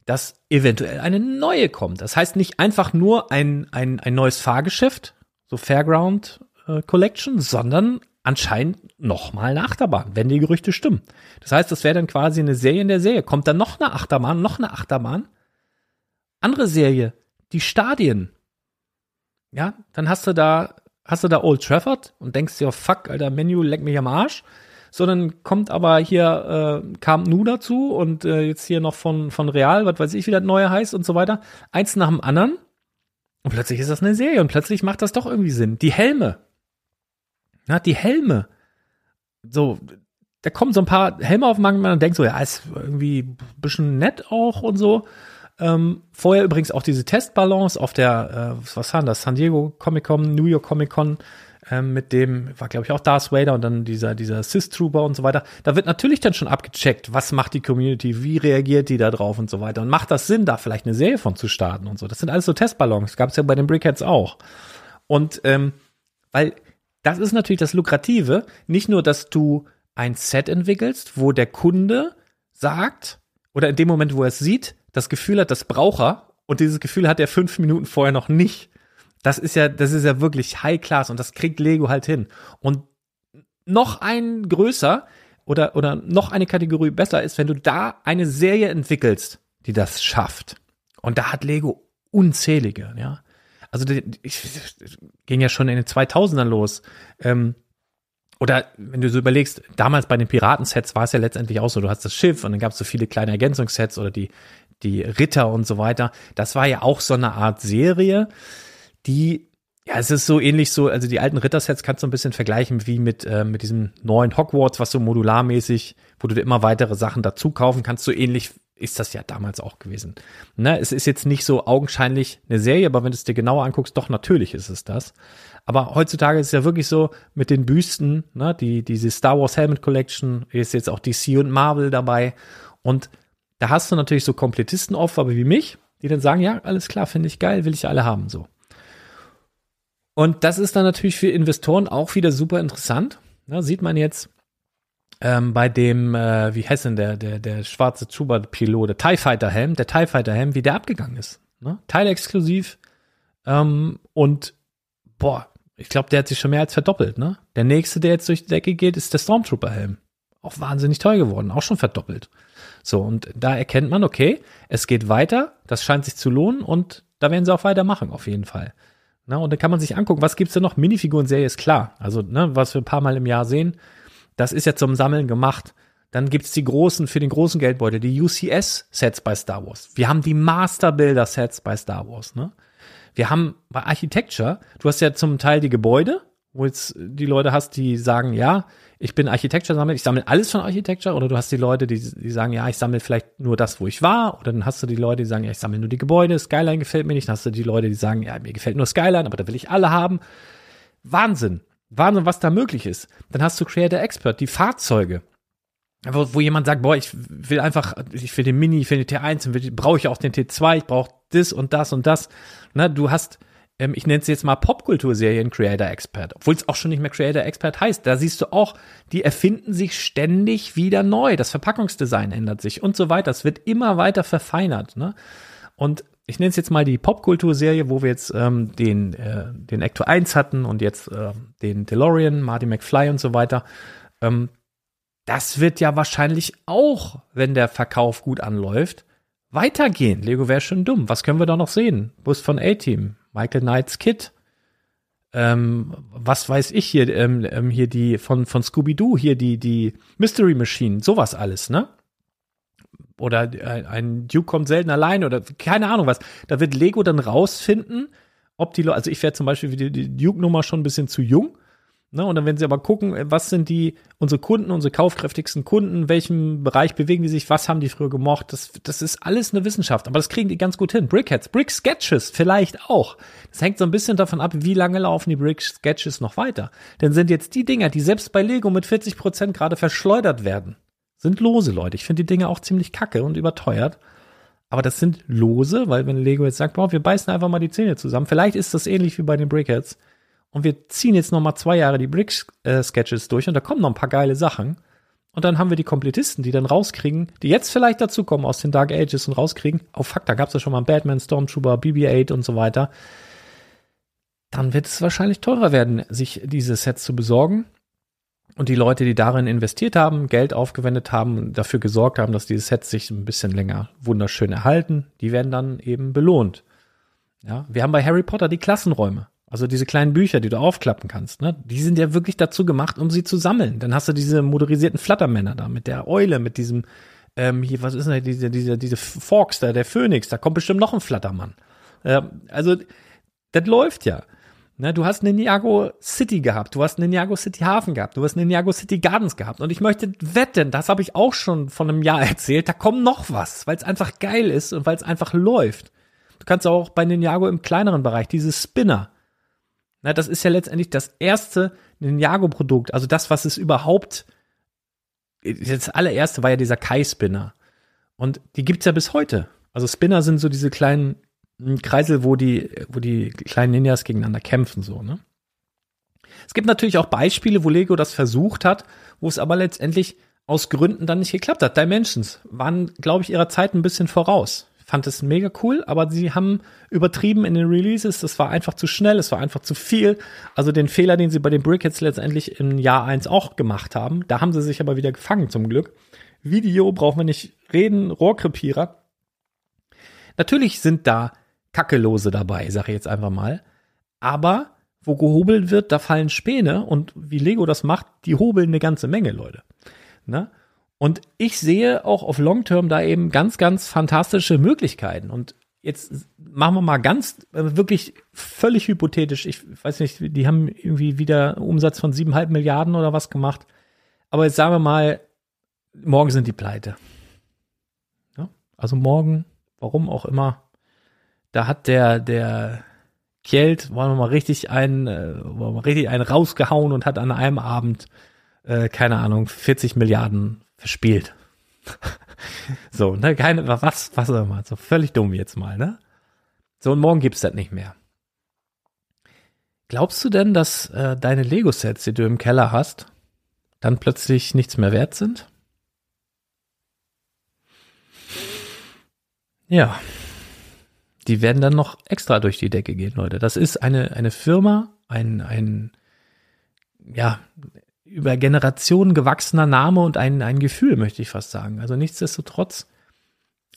dass eventuell eine neue kommt. Das heißt nicht einfach nur ein, ein, ein neues Fahrgeschäft, so Fairground äh, Collection, sondern anscheinend nochmal eine Achterbahn, wenn die Gerüchte stimmen. Das heißt, das wäre dann quasi eine Serie in der Serie. Kommt dann noch eine Achterbahn, noch eine Achterbahn. Andere Serie, die Stadien. Ja, dann hast du da, hast du da Old Trafford und denkst dir, oh fuck, alter Menü, leck mich am Arsch sondern kommt aber hier äh, kam Nu dazu und äh, jetzt hier noch von, von Real, was weiß ich, wie das neue heißt und so weiter. Eins nach dem anderen. Und plötzlich ist das eine Serie und plötzlich macht das doch irgendwie Sinn. Die Helme. Na, die Helme. so, da kommen so ein paar Helme auf den Markt und man denkt so, ja, ist irgendwie ein bisschen nett auch und so. Ähm, vorher übrigens auch diese Testballons auf der, äh, was waren das, San Diego Comic Con, New York Comic Con, ähm, mit dem, war glaube ich auch Darth Vader und dann dieser, dieser Sith Trooper und so weiter. Da wird natürlich dann schon abgecheckt, was macht die Community, wie reagiert die da drauf und so weiter. Und macht das Sinn, da vielleicht eine Serie von zu starten und so. Das sind alles so Testballons, gab es ja bei den Brickheads auch. Und ähm, weil das ist natürlich das Lukrative, nicht nur, dass du ein Set entwickelst, wo der Kunde sagt, oder in dem Moment, wo er es sieht, das Gefühl hat, das braucht er, und dieses Gefühl hat er fünf Minuten vorher noch nicht. Das ist ja, das ist ja wirklich High Class und das kriegt Lego halt hin. Und noch ein größer oder, oder noch eine Kategorie besser ist, wenn du da eine Serie entwickelst, die das schafft. Und da hat Lego unzählige, ja. Also die, ich, ich, ging ja schon in den 2000ern los. Ähm, oder wenn du so überlegst, damals bei den Piratensets war es ja letztendlich auch so, du hast das Schiff und dann gab es so viele kleine Ergänzungssets oder die, die Ritter und so weiter. Das war ja auch so eine Art Serie, die, ja, es ist so ähnlich so, also die alten Rittersets kannst du ein bisschen vergleichen wie mit, äh, mit diesem neuen Hogwarts, was so modularmäßig, wo du dir immer weitere Sachen dazu kaufen kannst, so ähnlich ist das ja damals auch gewesen. Ne, es ist jetzt nicht so augenscheinlich eine Serie, aber wenn du es dir genauer anguckst, doch natürlich ist es das. Aber heutzutage ist es ja wirklich so mit den Büsten, ne, die, diese Star Wars Helmet Collection, ist jetzt auch DC und Marvel dabei. Und da hast du natürlich so Komplettistenopfer wie mich, die dann sagen, ja, alles klar, finde ich geil, will ich alle haben, so. Und das ist dann natürlich für Investoren auch wieder super interessant. Ja, sieht man jetzt ähm, bei dem, äh, wie heißt denn der, der, der schwarze Chuba-Pilot, der TIE Fighter Helm, der TIE Fighter Helm, wie der abgegangen ist. Ne? Teilexklusiv. Ähm, und boah, ich glaube, der hat sich schon mehr als verdoppelt. Ne? Der nächste, der jetzt durch die Decke geht, ist der Stormtrooper Helm. Auch wahnsinnig teuer geworden, auch schon verdoppelt. So, und da erkennt man, okay, es geht weiter, das scheint sich zu lohnen und da werden sie auch weitermachen, auf jeden Fall. Na, und dann kann man sich angucken, was gibt's denn noch? Minifiguren-Serie ist klar. Also, ne, was wir ein paar Mal im Jahr sehen, das ist ja zum Sammeln gemacht. Dann gibt's die großen, für den großen Geldbeutel, die UCS-Sets bei Star Wars. Wir haben die Master-Builder-Sets bei Star Wars, ne? Wir haben bei Architecture, du hast ja zum Teil die Gebäude, wo jetzt die Leute hast, die sagen, ja, ich bin Architecture-Sammler, ich sammle alles von Architecture, oder du hast die Leute, die, die sagen, ja, ich sammle vielleicht nur das, wo ich war, oder dann hast du die Leute, die sagen, ja, ich sammle nur die Gebäude, Skyline gefällt mir nicht, dann hast du die Leute, die sagen, ja, mir gefällt nur Skyline, aber da will ich alle haben. Wahnsinn. Wahnsinn, was da möglich ist. Dann hast du Creator Expert, die Fahrzeuge. Wo, wo jemand sagt, boah, ich will einfach, ich will den Mini, ich will den T1, brauche ich auch den T2, ich brauche das und das und das. Na, du hast ähm, ich nenne es jetzt mal Popkulturserien Creator Expert, obwohl es auch schon nicht mehr Creator Expert heißt. Da siehst du auch, die erfinden sich ständig wieder neu. Das Verpackungsdesign ändert sich und so weiter. Es wird immer weiter verfeinert. Ne? Und ich nenne es jetzt mal die Popkulturserie, wo wir jetzt ähm, den, äh, den Ecto 1 hatten und jetzt äh, den DeLorean, Marty McFly und so weiter. Ähm, das wird ja wahrscheinlich auch, wenn der Verkauf gut anläuft, weitergehen. Lego wäre schon dumm. Was können wir da noch sehen? Bus von A-Team, Michael Knights Kid. Ähm, was weiß ich hier, ähm, ähm, hier die von, von Scooby-Doo, hier die, die Mystery Machine, sowas alles, ne? Oder ein, ein Duke kommt selten allein oder keine Ahnung was. Da wird Lego dann rausfinden, ob die Leute, also ich wäre zum Beispiel für die, die Duke-Nummer schon ein bisschen zu jung Ne, und dann werden sie aber gucken, was sind die, unsere Kunden, unsere kaufkräftigsten Kunden, welchem Bereich bewegen die sich, was haben die früher gemocht. Das, das ist alles eine Wissenschaft, aber das kriegen die ganz gut hin. Brickheads, Brick Sketches vielleicht auch. Das hängt so ein bisschen davon ab, wie lange laufen die Brick Sketches noch weiter. Denn sind jetzt die Dinger, die selbst bei Lego mit 40 Prozent gerade verschleudert werden, sind lose, Leute. Ich finde die Dinge auch ziemlich kacke und überteuert. Aber das sind lose, weil wenn Lego jetzt sagt, boah, wir beißen einfach mal die Zähne zusammen. Vielleicht ist das ähnlich wie bei den Brickheads und wir ziehen jetzt noch mal zwei Jahre die Brick-Sketches äh, durch und da kommen noch ein paar geile Sachen. Und dann haben wir die Komplettisten, die dann rauskriegen, die jetzt vielleicht dazukommen aus den Dark Ages und rauskriegen, oh fuck, da gab's ja schon mal Batman, Stormtrooper, BB-8 und so weiter. Dann wird es wahrscheinlich teurer werden, sich diese Sets zu besorgen. Und die Leute, die darin investiert haben, Geld aufgewendet haben, dafür gesorgt haben, dass diese Sets sich ein bisschen länger wunderschön erhalten, die werden dann eben belohnt. Ja, wir haben bei Harry Potter die Klassenräume. Also diese kleinen Bücher, die du aufklappen kannst, ne? Die sind ja wirklich dazu gemacht, um sie zu sammeln. Dann hast du diese motorisierten Flattermänner da mit der Eule, mit diesem ähm, hier, was ist denn diese diese diese Forks da, der Phönix, da kommt bestimmt noch ein Flattermann. Äh, also das läuft ja. Ne, du hast Ninjago City gehabt, du hast Ninjago City Hafen gehabt, du hast Ninjago City Gardens gehabt. Und ich möchte wetten, das habe ich auch schon von einem Jahr erzählt, da kommt noch was, weil es einfach geil ist und weil es einfach läuft. Du kannst auch bei Ninjago im kleineren Bereich, dieses Spinner. Na, das ist ja letztendlich das erste Ninjago-Produkt, also das, was es überhaupt, das allererste war ja dieser Kai-Spinner. Und die gibt's ja bis heute. Also Spinner sind so diese kleinen Kreisel, wo die, wo die kleinen Ninjas gegeneinander kämpfen, so, ne? Es gibt natürlich auch Beispiele, wo Lego das versucht hat, wo es aber letztendlich aus Gründen dann nicht geklappt hat. Dimensions waren, glaube ich, ihrer Zeit ein bisschen voraus. Fand es mega cool, aber sie haben übertrieben in den Releases. Das war einfach zu schnell, es war einfach zu viel. Also den Fehler, den sie bei den Brickheads letztendlich im Jahr eins auch gemacht haben, da haben sie sich aber wieder gefangen zum Glück. Video brauchen wir nicht reden, Rohrkrepierer. Natürlich sind da Kackelose dabei, sage ich jetzt einfach mal. Aber wo gehobelt wird, da fallen Späne und wie Lego das macht, die hobeln eine ganze Menge, Leute. Ne? Und ich sehe auch auf Long Term da eben ganz, ganz fantastische Möglichkeiten. Und jetzt machen wir mal ganz, äh, wirklich völlig hypothetisch. Ich weiß nicht, die haben irgendwie wieder Umsatz von siebeneinhalb Milliarden oder was gemacht. Aber jetzt sagen wir mal, morgen sind die pleite. Ja? Also morgen, warum auch immer, da hat der, der Kjeld, wollen wir mal richtig einen, äh, mal richtig einen rausgehauen und hat an einem Abend, äh, keine Ahnung, 40 Milliarden verspielt. so, ne, keine, was, was auch immer, so völlig dumm jetzt mal, ne? So, und morgen gibt's das nicht mehr. Glaubst du denn, dass äh, deine Lego-Sets, die du im Keller hast, dann plötzlich nichts mehr wert sind? Ja, die werden dann noch extra durch die Decke gehen, Leute. Das ist eine, eine Firma, ein, ein, ja, über Generationen gewachsener Name und ein, ein Gefühl, möchte ich fast sagen. Also nichtsdestotrotz,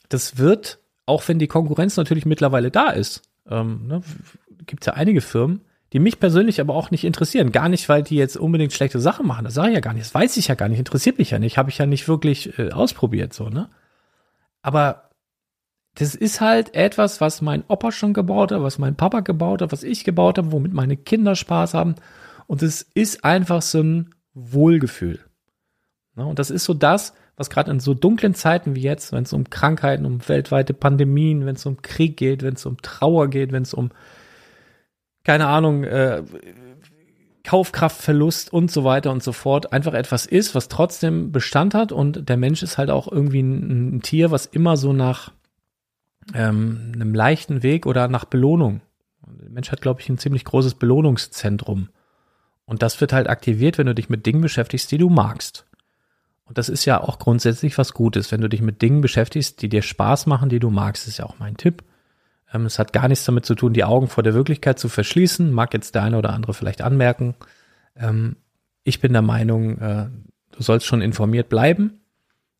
das wird, auch wenn die Konkurrenz natürlich mittlerweile da ist, ähm, ne, gibt es ja einige Firmen, die mich persönlich aber auch nicht interessieren. Gar nicht, weil die jetzt unbedingt schlechte Sachen machen. Das sage ich ja gar nicht. Das weiß ich ja gar nicht. Interessiert mich ja nicht. Habe ich ja nicht wirklich äh, ausprobiert, so, ne? Aber das ist halt etwas, was mein Opa schon gebaut hat, was mein Papa gebaut hat, was ich gebaut habe, womit meine Kinder Spaß haben. Und es ist einfach so ein Wohlgefühl. und das ist so das, was gerade in so dunklen Zeiten wie jetzt, wenn es um Krankheiten, um weltweite Pandemien, wenn es um Krieg geht, wenn es um Trauer geht, wenn es um, keine Ahnung, äh, Kaufkraftverlust und so weiter und so fort, einfach etwas ist, was trotzdem Bestand hat und der Mensch ist halt auch irgendwie ein, ein Tier, was immer so nach ähm, einem leichten Weg oder nach Belohnung. Der Mensch hat, glaube ich, ein ziemlich großes Belohnungszentrum. Und das wird halt aktiviert, wenn du dich mit Dingen beschäftigst, die du magst. Und das ist ja auch grundsätzlich was Gutes, wenn du dich mit Dingen beschäftigst, die dir Spaß machen, die du magst, ist ja auch mein Tipp. Ähm, es hat gar nichts damit zu tun, die Augen vor der Wirklichkeit zu verschließen, mag jetzt der eine oder andere vielleicht anmerken. Ähm, ich bin der Meinung, äh, du sollst schon informiert bleiben,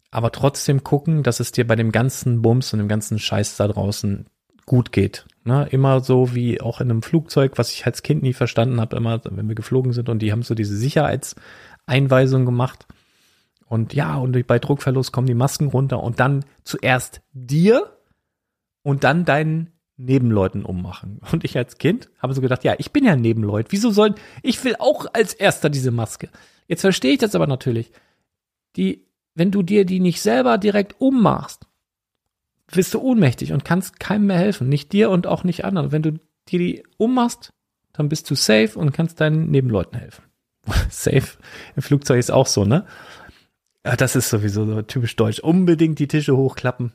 aber trotzdem gucken, dass es dir bei dem ganzen Bums und dem ganzen Scheiß da draußen gut geht. Ne? Immer so wie auch in einem Flugzeug, was ich als Kind nie verstanden habe, immer, wenn wir geflogen sind und die haben so diese Sicherheitseinweisung gemacht. Und ja, und bei Druckverlust kommen die Masken runter und dann zuerst dir und dann deinen Nebenleuten ummachen. Und ich als Kind habe so gedacht, ja, ich bin ja Nebenleut. Wieso sollen, ich will auch als erster diese Maske. Jetzt verstehe ich das aber natürlich. Die wenn du dir die nicht selber direkt ummachst, bist du ohnmächtig und kannst keinem mehr helfen. Nicht dir und auch nicht anderen. Wenn du dir die ummachst, dann bist du safe und kannst deinen Nebenleuten helfen. safe im Flugzeug ist auch so, ne? Ja, das ist sowieso so typisch deutsch. Unbedingt die Tische hochklappen.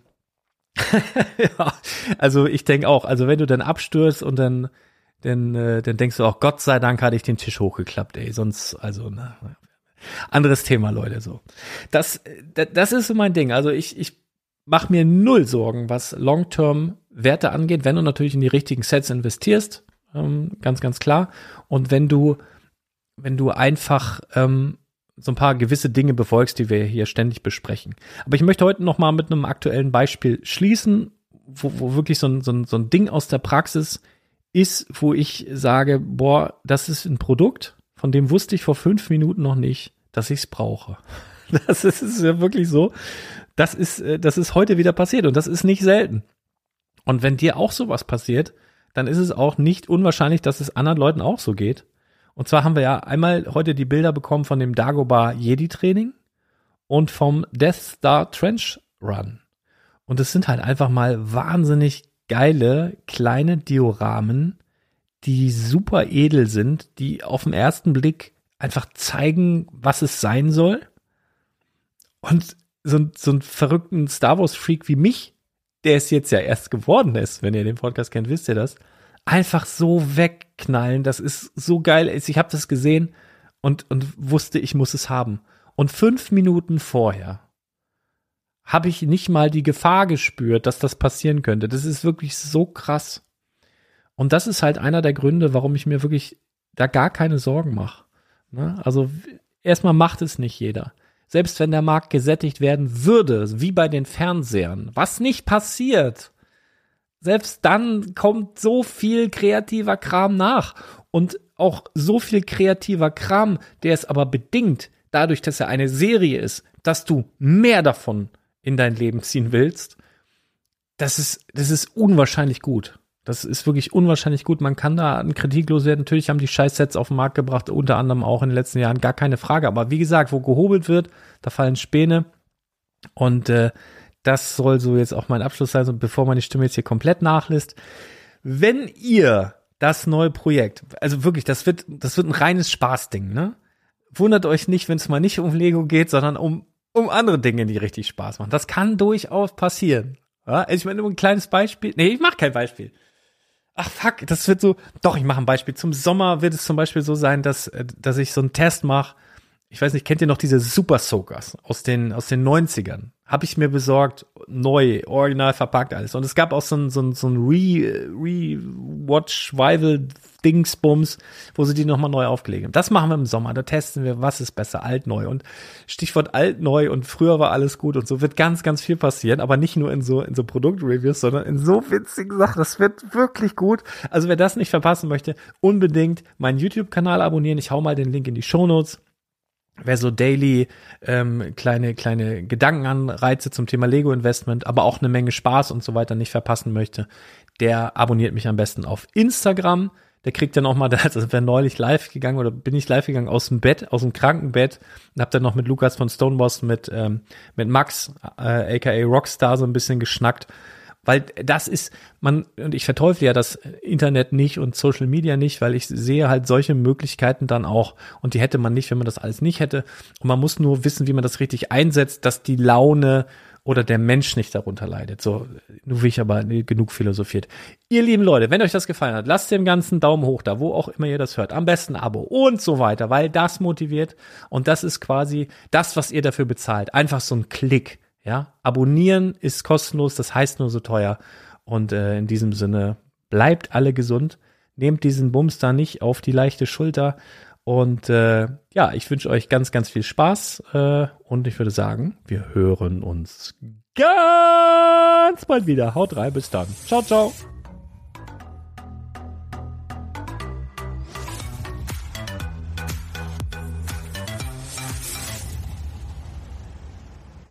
ja, also ich denke auch, also wenn du dann abstürzt und dann, dann, äh, dann denkst du auch, Gott sei Dank hatte ich den Tisch hochgeklappt, ey, sonst, also, ne, anderes Thema, Leute, so. Das, das ist so mein Ding. Also ich, ich mache mir null Sorgen, was Long-Term Werte angeht, wenn du natürlich in die richtigen Sets investierst, ähm, ganz, ganz klar. Und wenn du, wenn du einfach ähm, so ein paar gewisse Dinge befolgst, die wir hier ständig besprechen. Aber ich möchte heute noch mal mit einem aktuellen Beispiel schließen, wo, wo wirklich so ein, so, ein, so ein Ding aus der Praxis ist, wo ich sage, boah, das ist ein Produkt, von dem wusste ich vor fünf Minuten noch nicht, dass ich es brauche. Das ist ja wirklich so. Das ist, äh, das ist heute wieder passiert und das ist nicht selten. Und wenn dir auch sowas passiert, dann ist es auch nicht unwahrscheinlich, dass es anderen Leuten auch so geht. Und zwar haben wir ja einmal heute die Bilder bekommen von dem Dagobah Jedi Training und vom Death Star Trench Run. Und es sind halt einfach mal wahnsinnig geile kleine Dioramen, die super edel sind, die auf den ersten Blick einfach zeigen, was es sein soll. Und so, ein, so ein verrückten Star Wars Freak wie mich, der es jetzt ja erst geworden ist, wenn ihr den Podcast kennt, wisst ihr das, einfach so wegknallen, das ist so geil. Ich habe das gesehen und, und wusste, ich muss es haben. Und fünf Minuten vorher habe ich nicht mal die Gefahr gespürt, dass das passieren könnte. Das ist wirklich so krass. Und das ist halt einer der Gründe, warum ich mir wirklich da gar keine Sorgen mache. Ne? Also erstmal macht es nicht jeder. Selbst wenn der Markt gesättigt werden würde, wie bei den Fernsehern, was nicht passiert, selbst dann kommt so viel kreativer Kram nach und auch so viel kreativer Kram, der es aber bedingt, dadurch, dass er eine Serie ist, dass du mehr davon in dein Leben ziehen willst, das ist, das ist unwahrscheinlich gut. Das ist wirklich unwahrscheinlich gut. Man kann da an Kritik loswerden. Natürlich haben die Scheißsets auf den Markt gebracht, unter anderem auch in den letzten Jahren, gar keine Frage. Aber wie gesagt, wo gehobelt wird, da fallen Späne. Und äh, das soll so jetzt auch mein Abschluss sein, so bevor meine Stimme jetzt hier komplett nachlässt. Wenn ihr das neue Projekt, also wirklich, das wird, das wird ein reines Spaßding, ne? Wundert euch nicht, wenn es mal nicht um Lego geht, sondern um, um andere Dinge, die richtig Spaß machen. Das kann durchaus passieren. Ja? Ich meine, ein kleines Beispiel. Nee, ich mach kein Beispiel. Ach fuck, das wird so. Doch, ich mache ein Beispiel. Zum Sommer wird es zum Beispiel so sein, dass, äh, dass ich so einen Test mache. Ich weiß nicht, kennt ihr noch diese Super Soakers aus den, aus den 90ern? Habe ich mir besorgt, neu, original verpackt alles. Und es gab auch so ein, so ein, so ein Re, Re-Watch, Rival Dingsbums, wo sie die nochmal neu aufgelegt haben. Das machen wir im Sommer. Da testen wir, was ist besser, alt, neu. Und Stichwort alt, neu und früher war alles gut und so wird ganz, ganz viel passieren, aber nicht nur in so, in so Produktreviews, sondern in so witzigen Sachen. Das wird wirklich gut. Also wer das nicht verpassen möchte, unbedingt meinen YouTube-Kanal abonnieren. Ich hau mal den Link in die Show Notes wer so daily ähm, kleine kleine Gedankenanreize zum Thema Lego Investment, aber auch eine Menge Spaß und so weiter nicht verpassen möchte, der abonniert mich am besten auf Instagram. Der kriegt dann auch mal, also wäre neulich live gegangen oder bin ich live gegangen aus dem Bett, aus dem Krankenbett und hab dann noch mit Lukas von Stoneboss mit ähm, mit Max äh, aka Rockstar so ein bisschen geschnackt weil das ist, man, und ich verteufle ja das Internet nicht und Social Media nicht, weil ich sehe halt solche Möglichkeiten dann auch. Und die hätte man nicht, wenn man das alles nicht hätte. Und man muss nur wissen, wie man das richtig einsetzt, dass die Laune oder der Mensch nicht darunter leidet. So, nur wie ich aber genug philosophiert. Ihr lieben Leute, wenn euch das gefallen hat, lasst dem ganzen Daumen hoch da, wo auch immer ihr das hört. Am besten Abo und so weiter, weil das motiviert. Und das ist quasi das, was ihr dafür bezahlt. Einfach so ein Klick. Ja, abonnieren ist kostenlos, das heißt nur so teuer. Und äh, in diesem Sinne, bleibt alle gesund, nehmt diesen Bums da nicht auf die leichte Schulter. Und äh, ja, ich wünsche euch ganz, ganz viel Spaß. Äh, und ich würde sagen, wir hören uns ganz bald wieder. Haut rein, bis dann. Ciao, ciao.